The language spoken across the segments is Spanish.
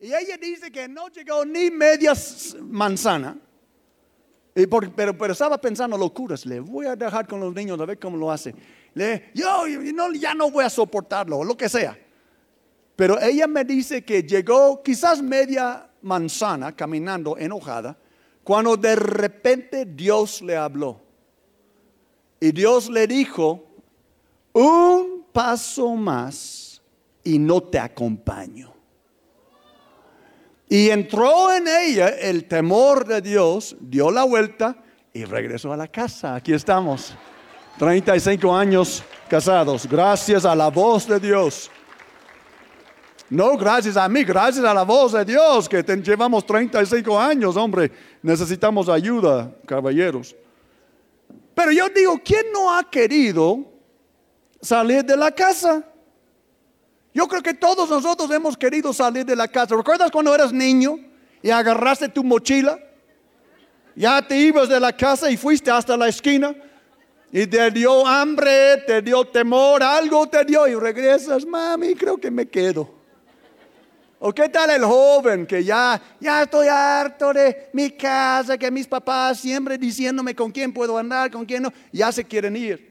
Y ella dice que no llegó ni media manzana. pero, pero estaba pensando locuras. Le voy a dejar con los niños a ver cómo lo hace. Le, yo, no, ya no voy a soportarlo, lo que sea. Pero ella me dice que llegó quizás media manzana caminando enojada, cuando de repente Dios le habló. Y Dios le dijo, un paso más y no te acompaño. Y entró en ella el temor de Dios, dio la vuelta y regresó a la casa. Aquí estamos, 35 años casados, gracias a la voz de Dios. No gracias a mí, gracias a la voz de Dios, que llevamos 35 años, hombre. Necesitamos ayuda, caballeros. Pero yo digo, ¿quién no ha querido salir de la casa? Yo creo que todos nosotros hemos querido salir de la casa. ¿Recuerdas cuando eras niño y agarraste tu mochila? Ya te ibas de la casa y fuiste hasta la esquina y te dio hambre, te dio temor, algo te dio y regresas, mami, creo que me quedo. ¿O qué tal el joven que ya, ya estoy harto de mi casa, que mis papás siempre diciéndome con quién puedo andar, con quién no, ya se quieren ir?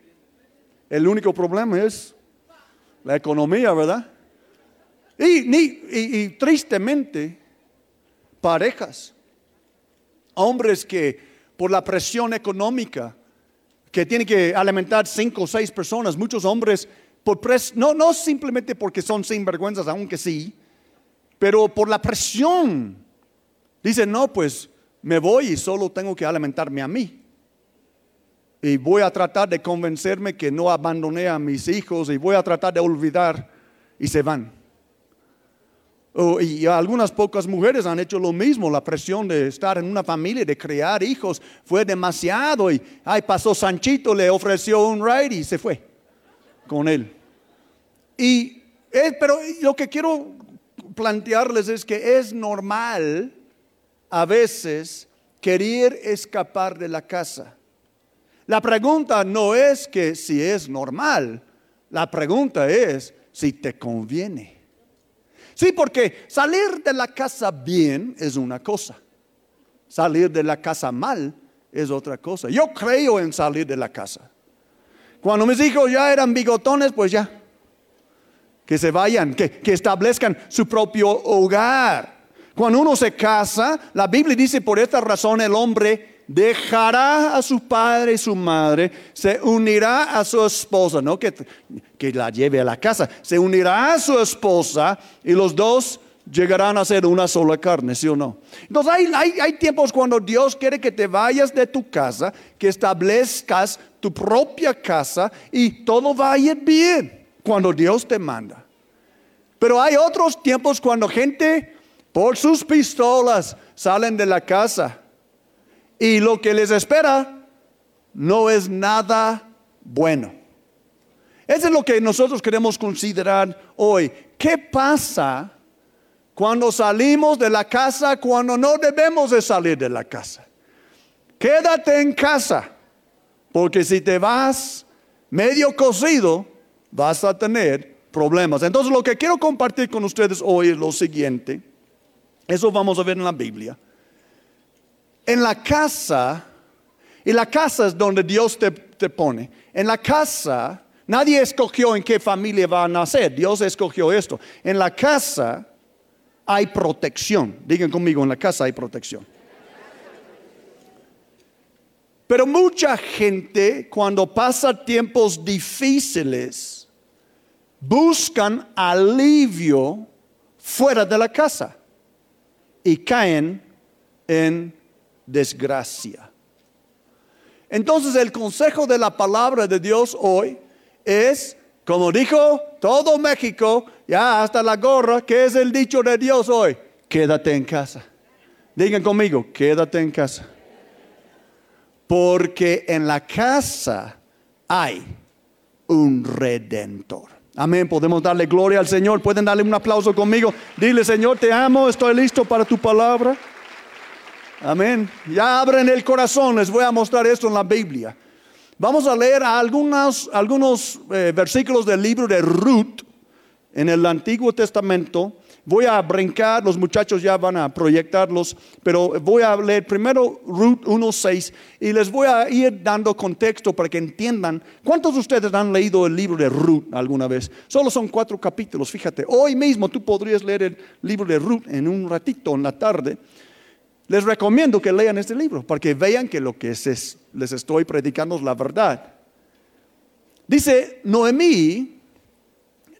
El único problema es la economía, ¿verdad? Y, tristemente, parejas, hombres que por la presión económica, que tienen que alimentar cinco o seis personas, muchos hombres, por no, no simplemente porque son sinvergüenzas, aunque sí, pero por la presión, dicen, no, pues me voy y solo tengo que alimentarme a mí. Y voy a tratar de convencerme que no abandoné a mis hijos y voy a tratar de olvidar y se van. Y algunas pocas mujeres han hecho lo mismo. La presión de estar en una familia, de crear hijos, fue demasiado. Y ay, pasó Sanchito, le ofreció un ride y se fue con él. Y, eh, pero lo que quiero plantearles es que es normal a veces querer escapar de la casa. La pregunta no es que si es normal, la pregunta es si te conviene. Sí, porque salir de la casa bien es una cosa. Salir de la casa mal es otra cosa. Yo creo en salir de la casa. Cuando mis hijos ya eran bigotones, pues ya. Que se vayan, que, que establezcan su propio hogar. Cuando uno se casa, la Biblia dice por esta razón el hombre dejará a su padre y su madre, se unirá a su esposa, no que, que la lleve a la casa, se unirá a su esposa y los dos llegarán a ser una sola carne, ¿sí o no? Entonces hay, hay, hay, tiempos cuando Dios quiere que te vayas de tu casa, que establezcas tu propia casa y todo vaya bien cuando Dios te manda. Pero hay otros tiempos cuando gente por sus pistolas salen de la casa y lo que les espera no es nada bueno. Eso es lo que nosotros queremos considerar hoy. ¿Qué pasa cuando salimos de la casa cuando no debemos de salir de la casa? Quédate en casa, porque si te vas medio cocido, vas a tener problemas. Entonces lo que quiero compartir con ustedes hoy es lo siguiente. Eso vamos a ver en la Biblia en la casa, y la casa es donde Dios te, pone, en la casa, nadie escogió en qué familia va a nacer, Dios escogió esto. En la casa hay protección, digan conmigo, en la casa hay protección. Pero mucha gente cuando pasa tiempos difíciles buscan alivio fuera de la casa y caen en desgracia. Entonces el consejo de la palabra de Dios hoy es, como dijo todo México, ya hasta la gorra, que es el dicho de Dios hoy? Quédate en casa. Digan conmigo, quédate en casa. Porque en la casa hay un redentor. Amén. Podemos darle gloria al Señor. Pueden darle un aplauso conmigo. Dile, Señor, te amo. Estoy listo para tu palabra. Amén. Ya abren el corazón, les voy a mostrar esto en la Biblia. Vamos a leer algunos, eh, versículos del libro de Ruth en el Antiguo Testamento. Voy a brincar, los muchachos ya van a proyectarlos, pero voy a leer primero Ruth 1.6 y les voy a ir dando contexto para que entiendan. ¿Cuántos de ustedes han leído el libro de Ruth alguna vez? Solo son cuatro capítulos, fíjate. Hoy mismo tú podrías leer el libro de Ruth en un ratito, en la tarde. Les recomiendo que lean este libro para que vean que lo que les estoy predicando es la verdad. Dice, Noemí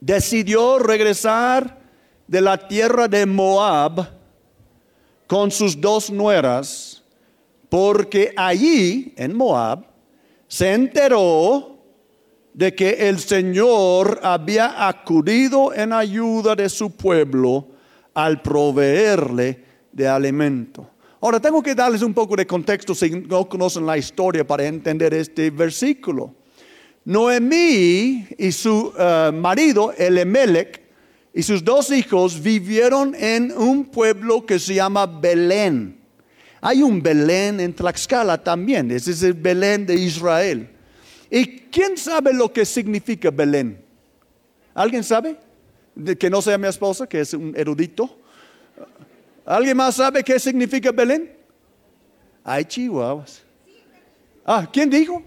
decidió regresar de la tierra de Moab con sus dos nueras, porque allí, en Moab, se enteró de que el Señor había acudido en ayuda de su pueblo al proveerle de alimento. Ahora tengo que darles un poco de contexto si no conocen la historia para entender este versículo. Noemí y su eh, marido, Elimelech, y sus dos hijos vivieron en un pueblo que se llama Belén. Hay un Belén en Tlaxcala también, ese es el Belén de Israel. ¿Y quién sabe lo que significa Belén? ¿Alguien sabe? Que no sea mi esposa, que es un erudito. ¿Alguien más sabe qué significa Belén? Hay chihuahuas. Ah, ¿quién dijo?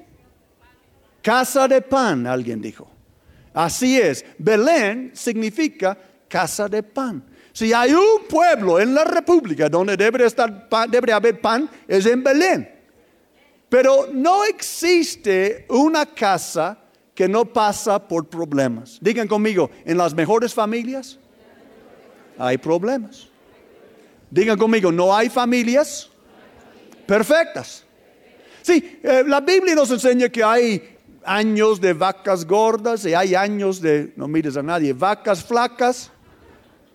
Casa de pan, alguien dijo. Así es, Belén significa casa de pan. Si hay un pueblo en la República donde debe, estar debe haber pan, es en Belén. Pero no existe una casa que no pasa por problemas. Digan conmigo, en las mejores familias hay problemas. Digan conmigo, no hay familias perfectas. Sí, eh, la Biblia nos enseña que hay años de vacas gordas y hay años de, no mires a nadie, vacas flacas,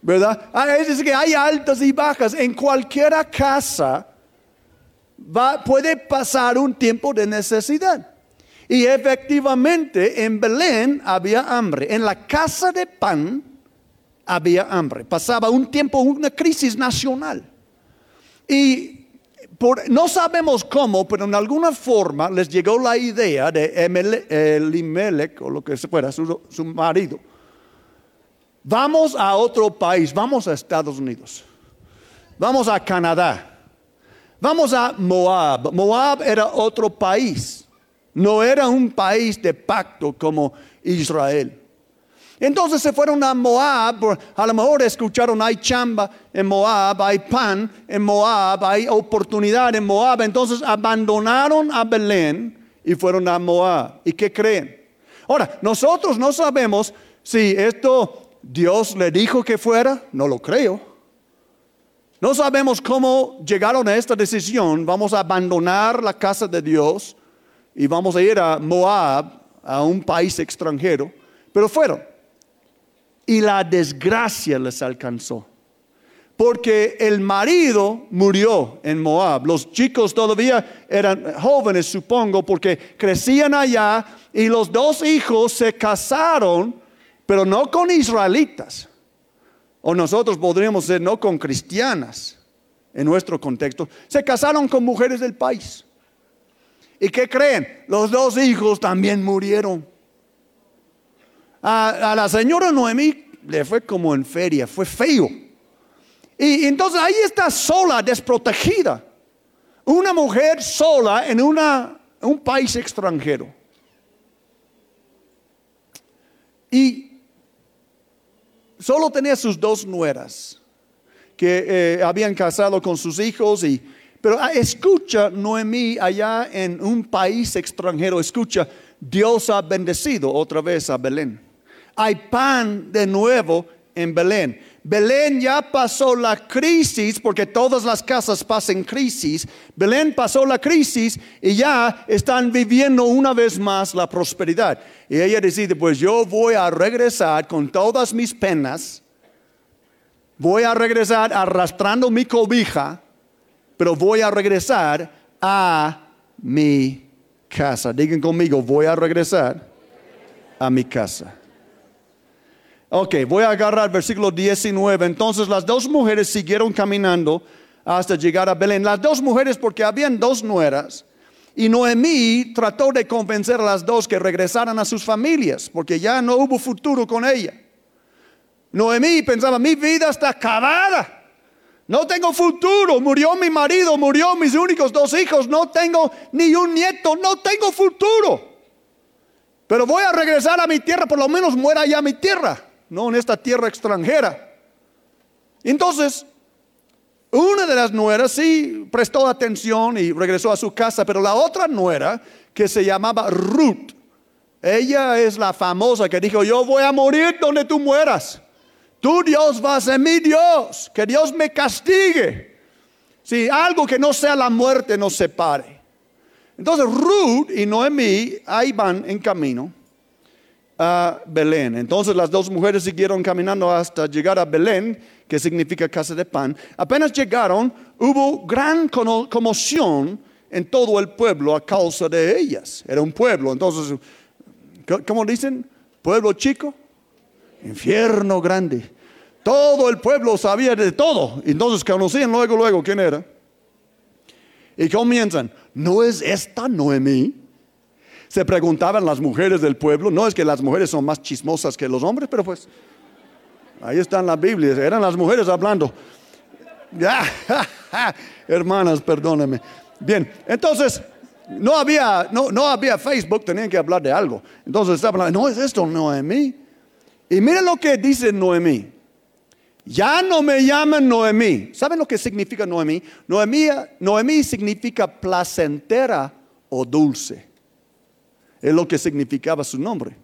¿verdad? Ah, es decir, que hay altas y bajas. En cualquier casa puede pasar un tiempo de necesidad. Y efectivamente en Belén había hambre. En la casa de pan había hambre. Pasaba un tiempo, una crisis nacional. Y no sabemos cómo, pero en alguna forma les llegó la idea de Elimelech, o lo que fuera, su, su marido. Vamos a otro país, vamos a Estados Unidos, vamos a Canadá, vamos a Moab. Moab era otro país, no era un país de pacto como Israel. Entonces se fueron a Moab, a lo mejor escucharon, hay chamba en Moab, hay pan en Moab, hay oportunidad en Moab. Entonces abandonaron a Belén y fueron a Moab. ¿Y qué creen? Ahora, nosotros no sabemos si esto Dios le dijo que fuera, no lo creo. No sabemos cómo llegaron a esta decisión, vamos a abandonar la casa de Dios y vamos a ir a Moab, a un país extranjero, pero fueron y la desgracia les alcanzó. Porque el marido murió en Moab. Los chicos todavía eran jóvenes, supongo, porque crecían allá y los dos hijos se casaron, pero no con israelitas. O nosotros podríamos ser no con cristianas en nuestro contexto. Se casaron con mujeres del país. ¿Y qué creen? Los dos hijos también murieron. A, la señora Noemí le fue como en feria, fue feo. Y, entonces ahí está sola, desprotegida. Una mujer sola en una, un país extranjero. Y solo tenía sus dos nueras que eh, habían casado con sus hijos y pero ah, escucha Noemí allá en un país extranjero, escucha, Dios ha bendecido otra vez a Belén hay pan de nuevo en Belén. Belén ya pasó la crisis, porque todas las casas pasan crisis. Belén pasó la crisis y ya están viviendo una vez más la prosperidad. Y ella decide, pues yo voy a regresar con todas mis penas. Voy a regresar arrastrando mi cobija, pero voy a regresar a mi casa. Digan conmigo, voy a regresar a mi casa. Ok, voy a agarrar versículo 19. Entonces las dos mujeres siguieron caminando hasta llegar a Belén. Las dos mujeres porque habían dos nueras. Y Noemí trató de convencer a las dos que regresaran a sus familias, porque ya no hubo futuro con ella. Noemí pensaba, mi vida está acabada. No tengo futuro. Murió mi marido, murió mis únicos dos hijos. No tengo ni un nieto, no tengo futuro. Pero voy a regresar a mi tierra, por lo menos muera ya mi tierra, no en esta tierra extranjera. Entonces, una de las nueras sí prestó atención y regresó a su casa, pero la otra nuera, que se llamaba Ruth, ella es la famosa que dijo, yo voy a morir donde tú mueras. Tú Dios vas a ser mi Dios, que Dios me castigue. Si algo que no sea la muerte nos separe. Entonces Ruth y Noemí ahí van en camino a Belén. Entonces las dos mujeres siguieron caminando hasta llegar a Belén, que significa casa de pan. Apenas llegaron, hubo gran conmoción en todo el pueblo a causa de ellas. Era un pueblo, entonces, ¿cómo dicen? Pueblo chico, infierno grande. Todo el pueblo sabía de todo. Entonces conocían luego, luego quién era. Y comienzan, ¿no es esta Noemí? Se preguntaban las mujeres del pueblo, no es que las mujeres son más chismosas que los hombres, pero pues ahí está en la Biblia, eran las mujeres hablando. Hermanas, perdónenme. Bien, entonces no había, no, no había Facebook, tenían que hablar de algo. Entonces estaban hablando, no es esto Noemí. Y miren lo que dice Noemí. Ya no me llaman Noemí. ¿Saben lo que significa Noemí? Noemí, Noemí significa placentera o dulce. Es lo que significaba su nombre.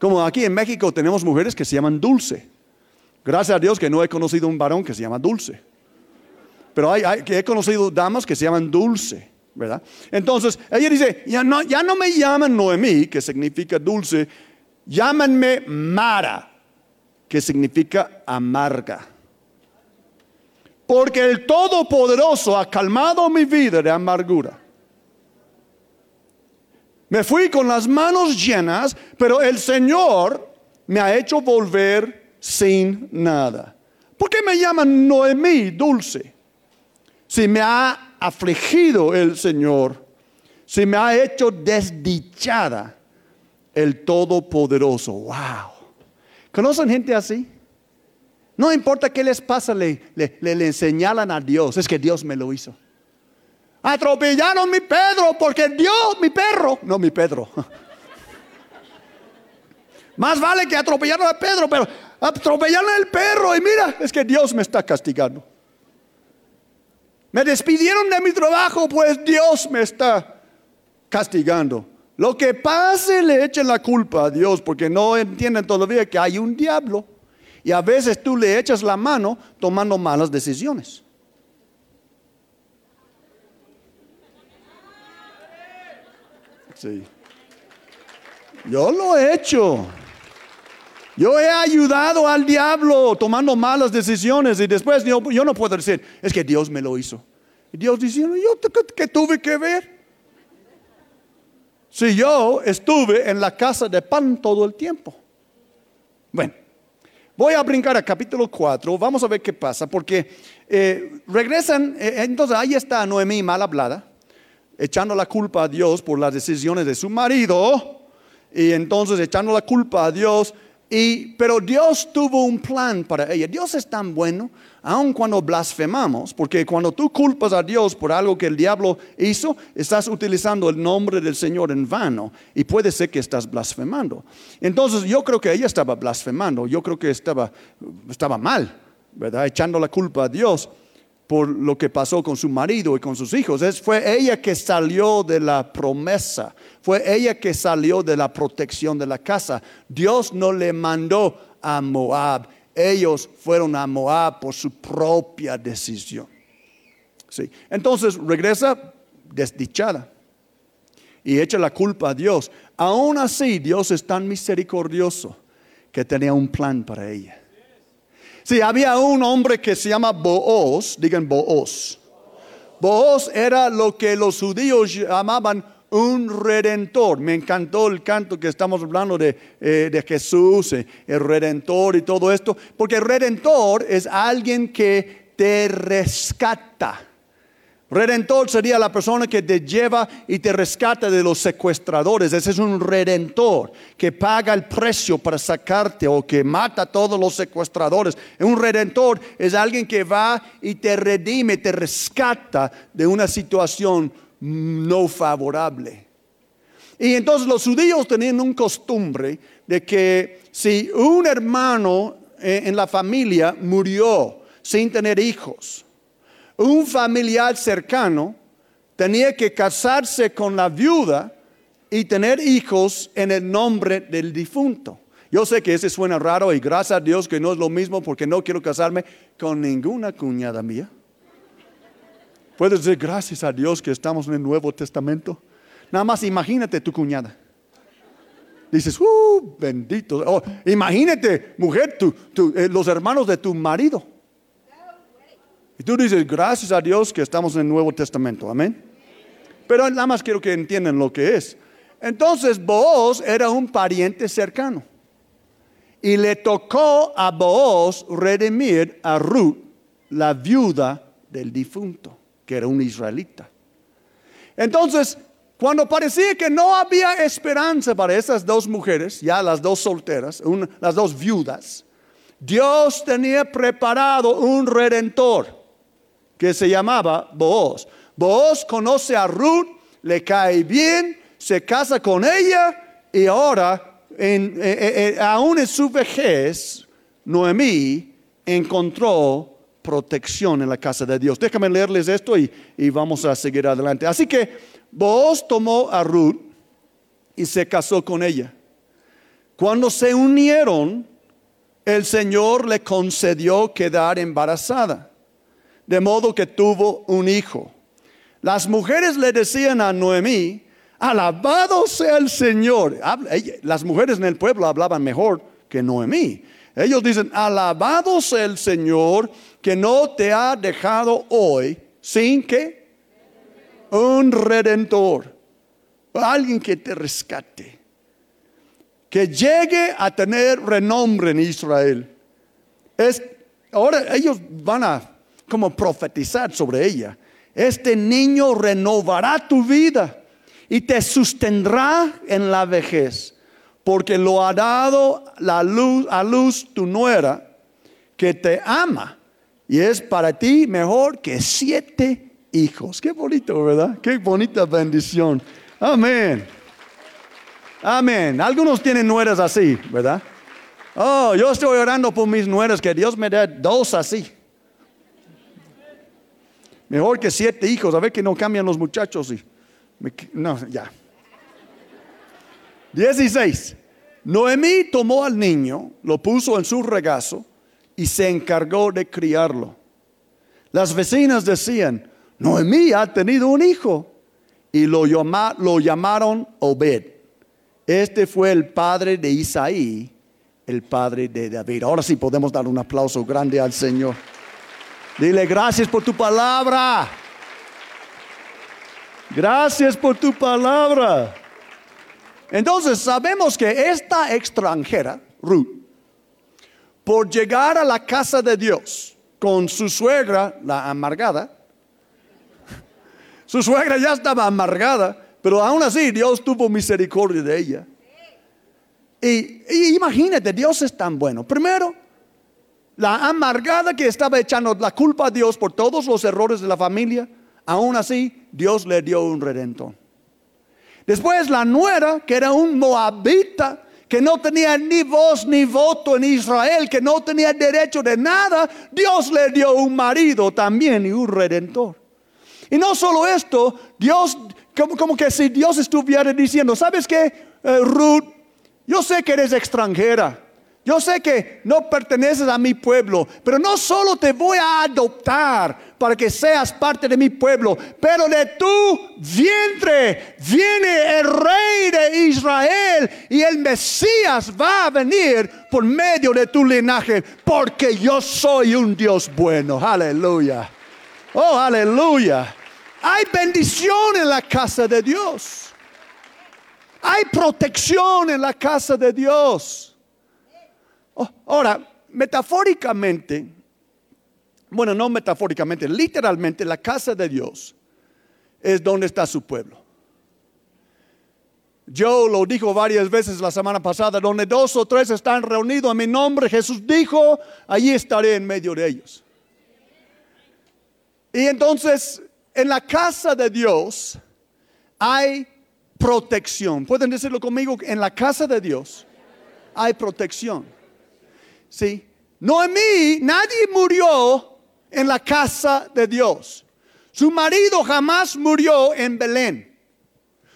Como aquí en México tenemos mujeres que se llaman Dulce. Gracias a Dios que no he conocido un varón que se llama Dulce. Pero hay, he conocido damas que se llaman Dulce, ¿verdad? Entonces, ella dice, ya no, ya no me llaman Noemí, que significa dulce, llámanme Mara, que significa amarga. Porque el Todopoderoso ha calmado mi vida de amargura. Me fui con las manos llenas, pero el Señor me ha hecho volver sin nada. ¿Por qué me llaman Noemí, dulce? Si me ha afligido el Señor, si me ha hecho desdichada el Todopoderoso. ¡Wow! ¿Conocen gente así? No importa qué les pasa, le, le, le, señalan a Dios. Es que Dios me lo hizo. Atropellaron mi Pedro porque Dios, mi perro, no mi Pedro. Más vale que atropellaron a Pedro, pero atropellaron al perro y mira, es que Dios me está castigando. Me despidieron de mi trabajo, pues Dios me está castigando. Lo que pase le echen la culpa a Dios porque no entienden todavía que hay un diablo. Y a veces tú le echas la mano tomando malas decisiones. Sí. Yo lo he hecho. Yo he ayudado al diablo tomando malas decisiones y después yo, no puedo decir, es que Dios me lo hizo. Y Dios diciendo, yo qué tuve que ver. Si yo estuve en la casa de pan todo el tiempo. Bueno, voy a brincar a capítulo 4, vamos a ver qué pasa, porque eh, regresan, eh, entonces ahí está Noemí mal hablada, echando la culpa a Dios por las decisiones de su marido, y entonces echando la culpa a Dios y, pero Dios tuvo un plan para ella. Dios es tan bueno, aun cuando blasfemamos, porque cuando tú culpas a Dios por algo que el diablo hizo, estás utilizando el nombre del Señor en vano y puede ser que estás blasfemando. Entonces yo creo que ella estaba blasfemando, yo creo que estaba, estaba mal, ¿verdad? Echando la culpa a Dios por lo que pasó con su marido y con sus hijos. Es, fue ella que salió de la promesa, fue ella que salió de la protección de la casa. Dios no le mandó a Moab, ellos fueron a Moab por su propia decisión. Sí. Entonces regresa desdichada y echa la culpa a Dios. Aún así, Dios es tan misericordioso que tenía un plan para ella. Sí, había un hombre que se llama Booz, digan Booz. Booz era lo que los judíos llamaban un redentor. Me encantó el canto que estamos hablando de, eh, de Jesús, eh, el redentor y todo esto, porque el redentor es alguien que te rescata. Redentor sería la persona que te lleva y te rescata de los secuestradores. Ese es un redentor que paga el precio para sacarte o que mata a todos los secuestradores. Un redentor es alguien que va y te redime, te rescata de una situación no favorable. Y entonces los judíos tenían un costumbre de que si un hermano eh, en la familia murió sin tener hijos, un familiar cercano tenía que casarse con la viuda y tener hijos en el nombre del difunto. Yo sé que ese suena raro y gracias a Dios que no es lo mismo porque no quiero casarme con ninguna cuñada mía. Puedes decir gracias a Dios que estamos en el Nuevo Testamento. Nada más imagínate tu cuñada. Dices, uh, bendito. Oh, imagínate, mujer, eh, los hermanos de tu marido. Y tú dices, gracias a Dios que estamos en el Nuevo Testamento, amén. Pero nada más quiero que entiendan lo que es. Entonces, Booz era un pariente cercano. Y le tocó a Booz redimir a Ruth, la viuda del difunto, que era un israelita. Entonces, cuando parecía que no había esperanza para esas dos mujeres, ya las dos solteras, las dos viudas, Dios tenía preparado un redentor que se llamaba Booz. Booz conoce a Ruth, le cae bien, se casa con ella y ahora, en, eh, eh, eh, aún en su vejez, Noemí encontró protección en la casa de Dios. Déjame leerles esto y, y vamos a seguir adelante. Así que Booz tomó a Ruth y se casó con ella. Cuando se unieron, el Señor le concedió quedar embarazada de modo que tuvo un hijo. Las mujeres le decían a Noemí, alabado sea el Señor. Las mujeres en el pueblo hablaban mejor que Noemí. Ellos dicen, alabado sea el Señor que no te ha dejado hoy sin que un redentor, alguien que te rescate, que llegue a tener renombre en Israel. Es, ahora ellos van a como profetizar sobre ella. Este niño renovará tu vida y te sostendrá en la vejez, porque lo ha dado la luz, a luz tu nuera, que te ama y es para ti mejor que siete hijos. Qué bonito, ¿verdad? Qué bonita bendición. Amén. Amén. Algunos tienen nueras así, ¿verdad? Oh, yo estoy orando por mis nueras, que Dios me dé dos así. Mejor que siete hijos, a ver que no cambian los muchachos. Y no, ya. 16. Noemí tomó al niño, lo puso en su regazo y se encargó de criarlo. Las vecinas decían, Noemí ha tenido un hijo y lo, lo llamaron Obed. Este fue el padre de Isaí, el padre de David. Ahora sí podemos dar un aplauso grande al Señor. Dile gracias por tu palabra. Gracias por tu palabra. Entonces sabemos que esta extranjera, Ruth, por llegar a la casa de Dios con su suegra, la amargada, su suegra ya estaba amargada, pero aún así Dios tuvo misericordia de ella. Y, imagínate, Dios es tan bueno. Primero, la amargada que estaba echando la culpa a Dios por todos los errores de la familia, aún así Dios le dio un redentor. Después la nuera, que era un moabita, que no tenía ni voz ni voto en Israel, que no tenía derecho de nada, Dios le dio un marido también y un redentor. Y no solo esto, Dios, como, que si Dios estuviera diciendo, ¿sabes qué, eh, Ruth? Yo sé que eres extranjera. Yo sé que no perteneces a mi pueblo, pero no solo te voy a adoptar para que seas parte de mi pueblo, pero de tu vientre viene el rey de Israel y el Mesías va a venir por medio de tu linaje, porque yo soy un Dios bueno. Aleluya. Oh, aleluya. Hay bendición en la casa de Dios. Hay protección en la casa de Dios. Oh, ahora, metafóricamente, bueno, no metafóricamente, literalmente la casa de Dios es donde está su pueblo. Yo lo dijo varias veces la semana pasada, donde dos o tres están reunidos en mi nombre, Jesús dijo, allí estaré en medio de ellos. Y entonces, en la casa de Dios hay protección. ¿Pueden decirlo conmigo? En la casa de Dios hay protección. ¿Sí? Noemí, nadie murió en la casa de Dios. Su marido jamás murió en Belén.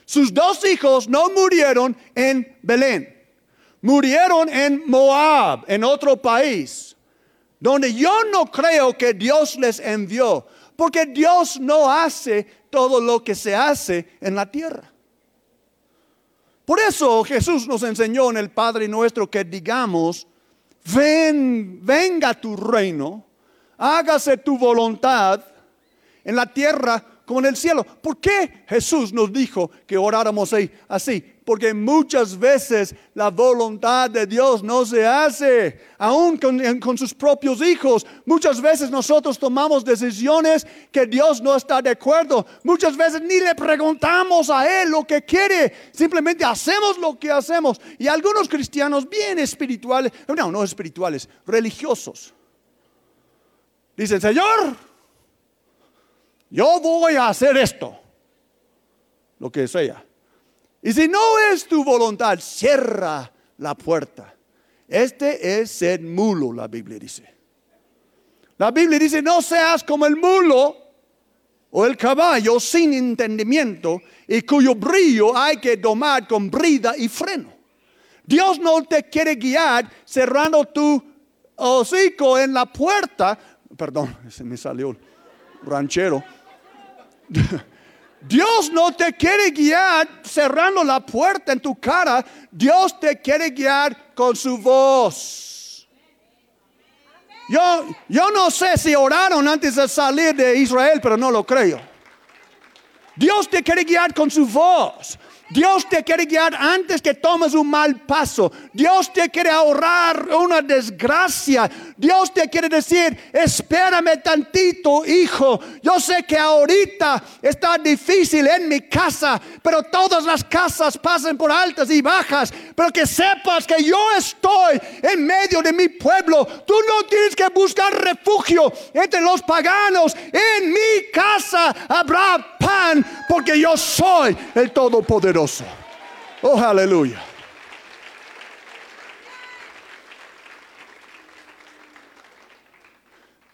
Sus dos hijos no murieron en Belén. Murieron en Moab, en otro país, donde yo no creo que Dios les envió, porque Dios no hace todo lo que se hace en la tierra. Por eso Jesús nos enseñó en el Padre nuestro que digamos, ven, venga tu reino, hágase tu voluntad en la tierra como en el cielo. ¿Por qué Jesús nos dijo que oráramos así? Porque muchas veces la voluntad de Dios no se hace, aún con, con, sus propios hijos. Muchas veces nosotros tomamos decisiones que Dios no está de acuerdo. Muchas veces ni le preguntamos a Él lo que quiere, simplemente hacemos lo que hacemos. Y algunos cristianos bien espirituales, no, no espirituales, religiosos, dicen, Señor, yo voy a hacer esto, lo que sea. Y si no es tu voluntad, cierra la puerta. Este es ser mulo, la Biblia dice. La Biblia dice, no seas como el mulo o el caballo sin entendimiento y cuyo brillo hay que domar con brida y freno. Dios no te quiere guiar cerrando tu hocico en la puerta. Perdón, se me salió ranchero Dios no te quiere guiar cerrando la puerta en tu cara. Dios te quiere guiar con su voz. Yo, yo no sé si oraron antes de salir de Israel, pero no lo creo. Dios te quiere guiar con su voz. Dios te quiere guiar antes que tomes un mal paso. Dios te quiere ahorrar una desgracia. Dios te quiere decir, espérame tantito, hijo. Yo sé que ahorita está difícil en mi casa, pero todas las casas pasan por altas y bajas. Pero que sepas que yo estoy en medio de mi pueblo. Tú no tienes que buscar refugio entre los paganos. En mi casa habrá pan porque yo soy el Todopoderoso. Oh, aleluya.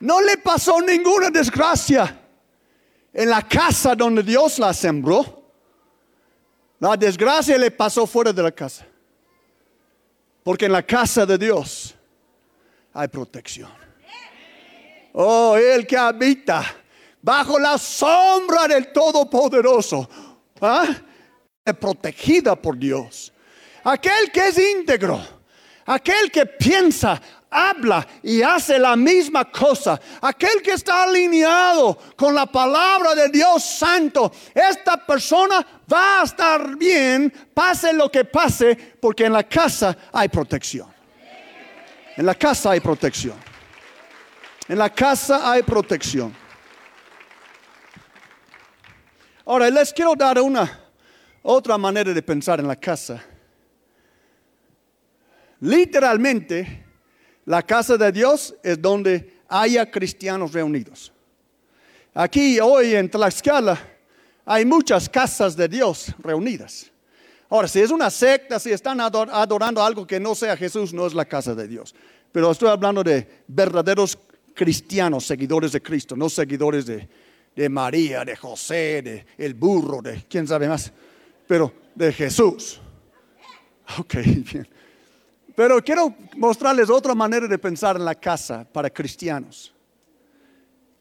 No le pasó ninguna desgracia en la casa donde Dios la sembró. La desgracia le pasó fuera de la casa. Porque en la casa de Dios hay protección. Oh, el que habita bajo la sombra del Todopoderoso. ¿Ah? Protegida por Dios. Aquel que es íntegro, aquel que piensa, habla y hace la misma cosa, aquel que está alineado con la palabra de Dios Santo, esta persona va a estar bien, pase lo que pase, porque en la casa hay protección. En la casa hay protección. En la casa hay protección. Ahora les quiero dar una otra manera de pensar en la casa. Literalmente, la casa de Dios es donde haya cristianos reunidos. Aquí hoy en Tlaxcala hay muchas casas de Dios reunidas. Ahora, si es una secta, si están adorando algo que no sea Jesús, no es la casa de Dios. Pero estoy hablando de verdaderos cristianos, seguidores de Cristo, no seguidores de, María, de José, de el burro, de quién sabe más pero de Jesús. Ok, bien. Pero quiero mostrarles otra manera de pensar en la casa para cristianos.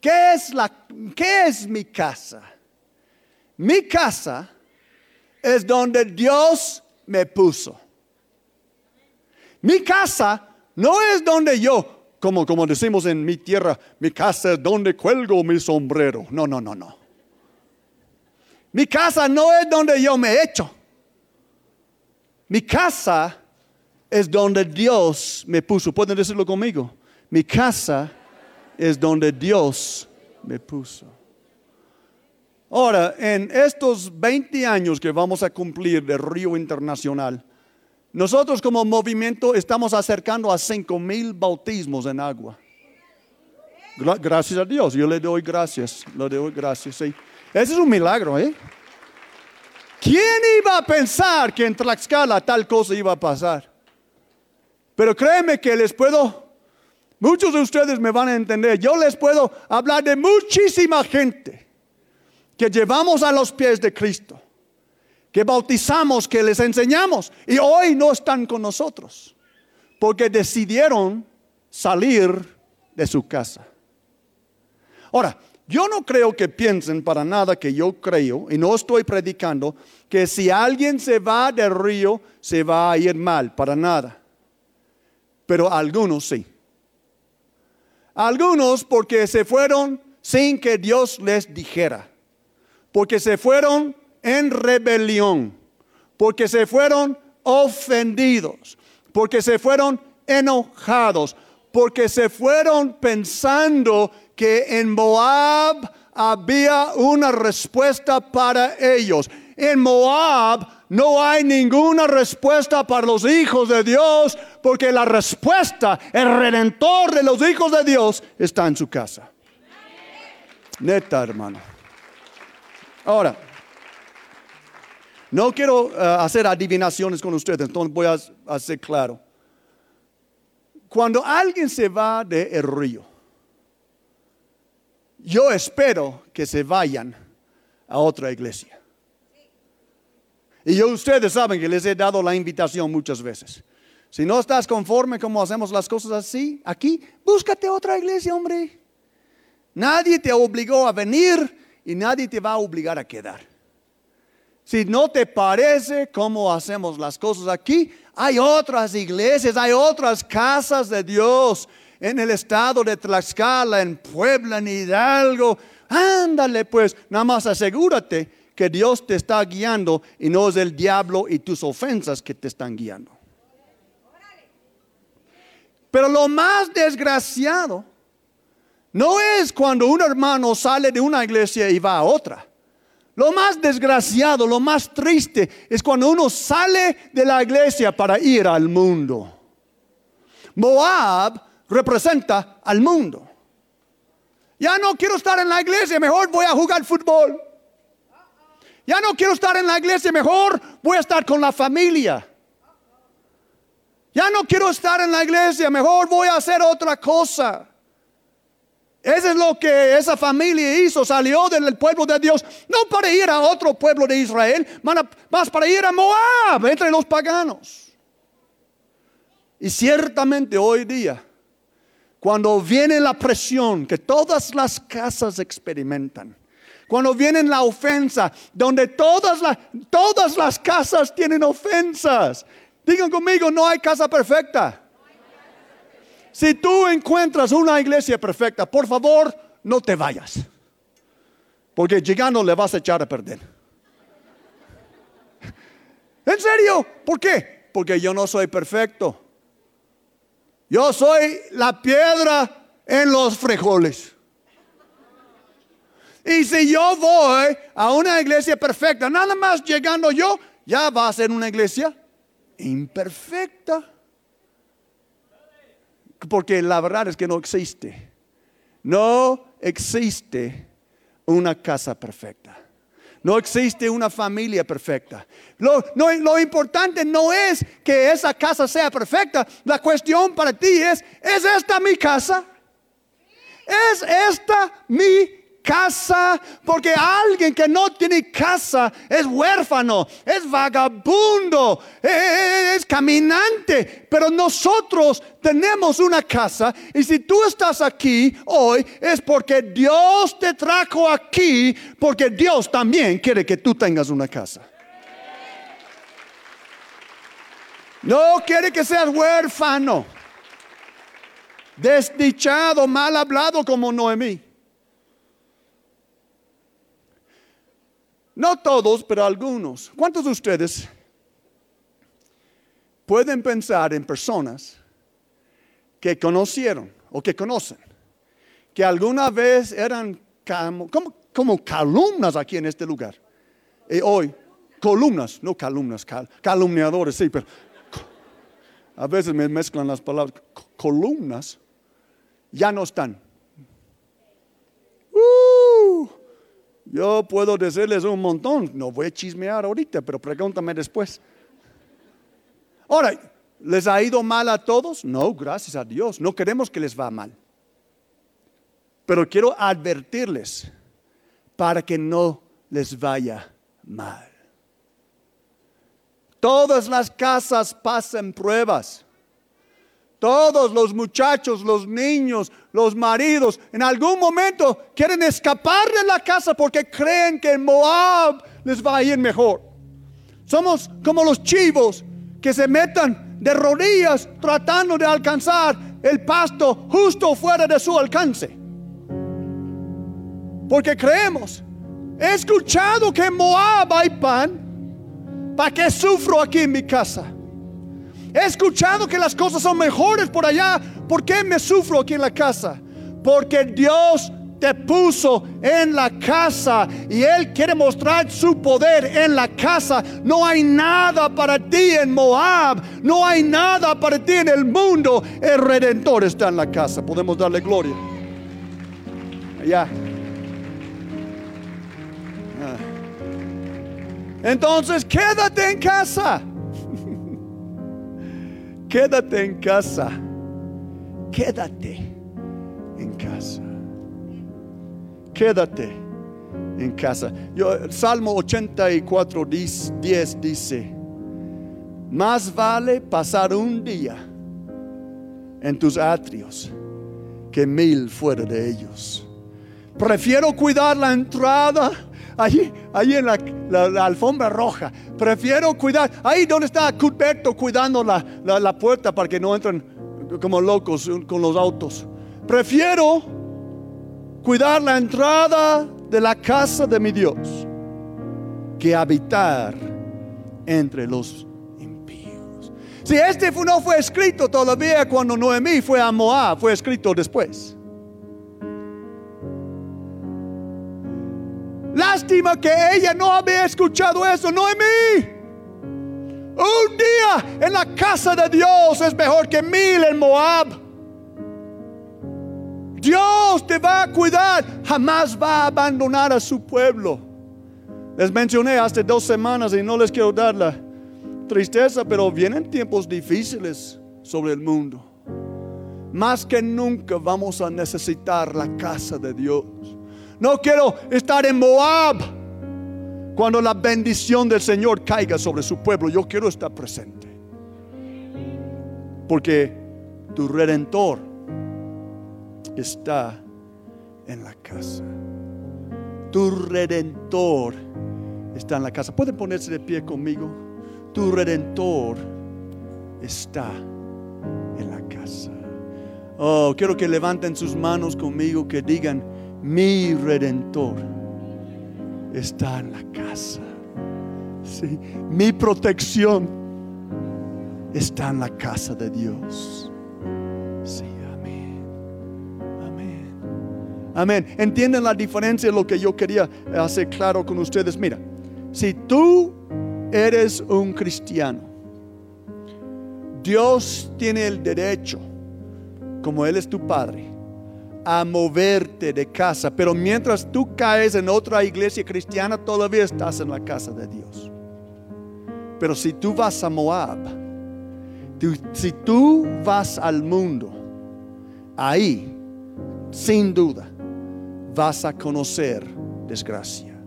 ¿Qué es, la, qué es mi casa? Mi casa es donde Dios me puso. Mi casa no es donde yo, como, como decimos en mi tierra, mi casa es donde cuelgo mi sombrero. No, no, no, no. Mi casa no es donde yo me echo. Mi casa es donde Dios me puso. ¿Pueden decirlo conmigo? Mi casa es donde Dios me puso. Ahora, en estos 20 años que vamos a cumplir de Río Internacional, nosotros como movimiento estamos acercando a 5 mil bautismos en agua. Gracias a Dios, yo le doy gracias, le doy gracias. Sí. Ese es un milagro, ¿eh? ¿Quién iba a pensar que en Tlaxcala tal cosa iba a pasar? Pero créeme que les puedo, muchos de ustedes me van a entender, yo les puedo hablar de muchísima gente que llevamos a los pies de Cristo, que bautizamos, que les enseñamos y hoy no están con nosotros porque decidieron salir de su casa. Ahora, yo no creo que piensen para nada que yo creo, y no estoy predicando, que si alguien se va del río, se va a ir mal, para nada. Pero algunos sí. Algunos porque se fueron sin que Dios les dijera. Porque se fueron en rebelión. Porque se fueron ofendidos. Porque se fueron enojados. Porque se fueron pensando que en Moab había una respuesta para ellos. En Moab no hay ninguna respuesta para los hijos de Dios, porque la respuesta, el redentor de los hijos de Dios, está en su casa. Neta, hermano. Ahora, no quiero eh, hacer adivinaciones con ustedes, entonces voy a hacer claro. Cuando alguien se va del el río, yo espero que se vayan a otra iglesia. Y yo, ustedes saben que les he dado la invitación muchas veces. Si no estás conforme como hacemos las cosas así, aquí, búscate otra iglesia, hombre. Nadie te obligó a venir y nadie te va a obligar a quedar. Si no te parece cómo hacemos las cosas aquí, hay otras iglesias, hay otras casas de Dios en el estado de Tlaxcala, en Puebla, en Hidalgo. Ándale pues, nada más asegúrate que Dios te está guiando y no es el diablo y tus ofensas que te están guiando. Pero lo más desgraciado no es cuando un hermano sale de una iglesia y va a otra. Lo más desgraciado, lo más triste es cuando uno sale de la iglesia para ir al mundo. Moab representa al mundo. Ya no quiero estar en la iglesia, mejor voy a jugar fútbol. Ya no quiero estar en la iglesia, mejor voy a estar con la familia. Ya no quiero estar en la iglesia, mejor voy a hacer otra cosa. Eso es lo que esa familia hizo, salió del pueblo de Dios, no para ir a otro pueblo de Israel, más para ir a Moab, entre los paganos. Y ciertamente hoy día cuando viene la presión que todas las casas experimentan, cuando viene la ofensa, donde todas, todas las casas tienen ofensas. Digan conmigo, no hay casa perfecta. Si tú encuentras una iglesia perfecta, por favor, no te vayas. Porque llegando le vas a echar a perder. ¿En serio? ¿Por qué? Porque yo no soy perfecto. Yo soy la piedra en los frijoles. Y si yo voy a una iglesia perfecta, nada más llegando yo, ya va a ser una iglesia imperfecta. Porque la verdad es que no existe. No existe una casa perfecta. No existe una familia perfecta. Lo, lo, importante no es que esa casa sea perfecta. La cuestión para ti es, ¿es esta mi casa? ¿Es esta mi casa, porque alguien que no tiene casa es huérfano, es vagabundo, es, caminante, pero nosotros tenemos una casa y si tú estás aquí hoy es porque Dios te trajo aquí, porque Dios también quiere que tú tengas una casa. No quiere que seas huérfano, desdichado, mal hablado como Noemí. No todos, pero algunos. ¿Cuántos de ustedes pueden pensar en personas que conocieron o que conocen, que alguna vez eran, ¿cómo, como columnas aquí en este lugar. Y hoy, columnas, no columnas, calumniadores, sí, pero a veces me mezclan las palabras, columnas, ya no están. Yo puedo decirles un montón, no voy a chismear ahorita, pero pregúntame después. Ahora, ¿les ha ido mal a todos? No, gracias a Dios, no queremos que les va mal. Pero quiero advertirles para que no les vaya mal. Todas las casas pasan pruebas. Todos los muchachos, los niños, los maridos, en algún momento quieren escapar de la casa porque creen que en Moab les va a ir mejor. Somos como los chivos que se metan de rodillas tratando de alcanzar el pasto justo fuera de su alcance. Porque creemos, he escuchado que en Moab hay pan, ¿para qué sufro aquí en mi casa? He escuchado que las cosas son mejores por allá. ¿Por qué me sufro aquí en la casa? Porque Dios te puso en la casa y Él quiere mostrar su poder en la casa. No hay nada para ti en Moab, no hay nada para ti en el mundo. El redentor está en la casa. Podemos darle gloria. Allá. Ah. Entonces quédate en casa. Quédate en casa. Quédate en casa. Quédate en casa. Yo, Salmo 84, 10 dice, más vale pasar un día en tus atrios que mil fuera de ellos. Prefiero cuidar la entrada allí, allí en la, alfombra roja. Prefiero cuidar, ahí donde está Cuthberto cuidando la, la puerta para que no entren como locos con los autos. Prefiero cuidar la entrada de la casa de mi Dios que habitar entre los impíos. Si este no fue escrito todavía cuando Noemí fue a Moab, fue escrito después. Que ella no había escuchado eso. Noemí, un día en la casa de Dios es mejor que mil en Moab. Dios te va a cuidar, jamás va a abandonar a su pueblo. Les mencioné hace dos semanas y no les quiero dar la tristeza, pero vienen tiempos difíciles sobre el mundo. Más que nunca vamos a necesitar la casa de Dios. No quiero estar en Moab cuando la bendición del Señor caiga sobre su pueblo. Yo quiero estar presente. Porque tu redentor está en la casa. Tu redentor está en la casa. ¿Pueden ponerse de pie conmigo? Tu redentor está en la casa. Oh, quiero que levanten sus manos conmigo, que digan, mi redentor está en la casa. Mi protección está en la casa de Dios. Sí, amén. Amén. Amén. ¿Entienden la diferencia? Lo que yo quería hacer claro con ustedes. Mira, si tú eres un cristiano, Dios tiene el derecho, como Él es tu Padre, a moverte de casa, pero mientras tú caes en otra iglesia cristiana, todavía estás en la casa de Dios. Pero si tú vas a Moab, si tú vas al mundo, ahí, sin duda, vas a conocer desgracia.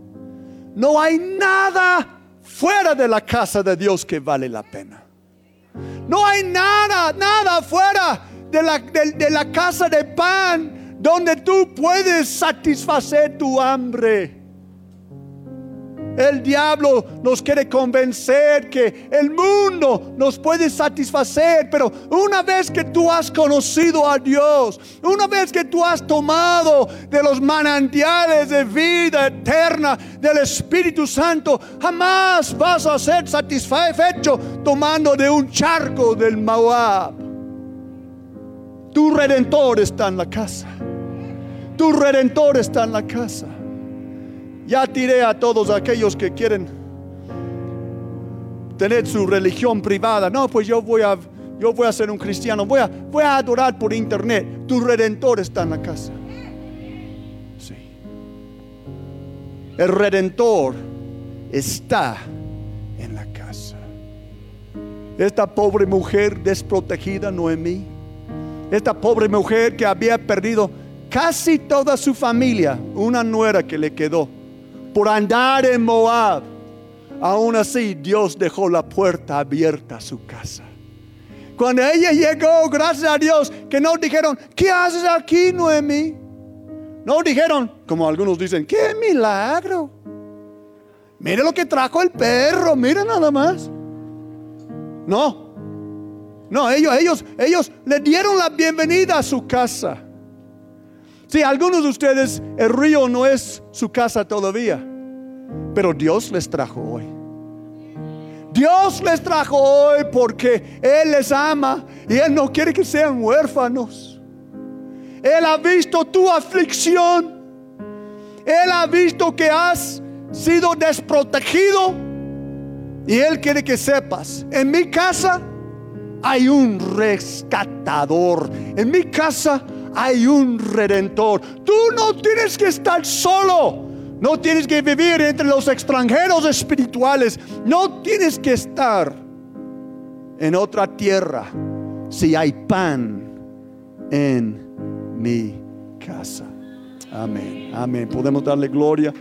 No hay nada fuera de la casa de Dios que vale la pena. No hay nada, nada fuera de la, de la casa de pan donde tú puedes satisfacer tu hambre. El diablo nos quiere convencer que el mundo nos puede satisfacer, pero una vez que tú has conocido a Dios, una vez que tú has tomado de los manantiales de vida eterna del Espíritu Santo, jamás vas a ser satisfecho tomando de un charco del Moab. Tu redentor está en la casa. Tu redentor está en la casa. ya tiré a todos aquellos que quieren tener su religión privada. No, pues yo voy a, yo voy a ser un cristiano, voy a, voy a adorar por internet. Tu redentor está en la casa. Sí. El redentor está en la casa. Esta pobre mujer desprotegida, Noemí, esta pobre mujer que había perdido casi toda su familia, una nuera que le quedó, por andar en Moab. Aún así, Dios dejó la puerta abierta a su casa. Cuando ella llegó, gracias a Dios, que no dijeron, ¿qué haces aquí, Noemí? No dijeron, como algunos dicen, qué milagro. Mire lo que trajo el perro, mire nada más. No, no, ellos, ellos, ellos le dieron la bienvenida a su casa. Sí, algunos de ustedes, el río no es su casa todavía, pero Dios les trajo hoy. Dios les trajo hoy porque Él les ama y Él no quiere que sean huérfanos. Él ha visto tu aflicción. Él ha visto que has sido desprotegido. Y Él quiere que sepas, en mi casa hay un rescatador. En mi casa hay un redentor. Tú no tienes que estar solo. No tienes que vivir entre los extranjeros espirituales. No tienes que estar en otra tierra si hay pan en mi casa. Amén. Amén. Podemos darle gloria.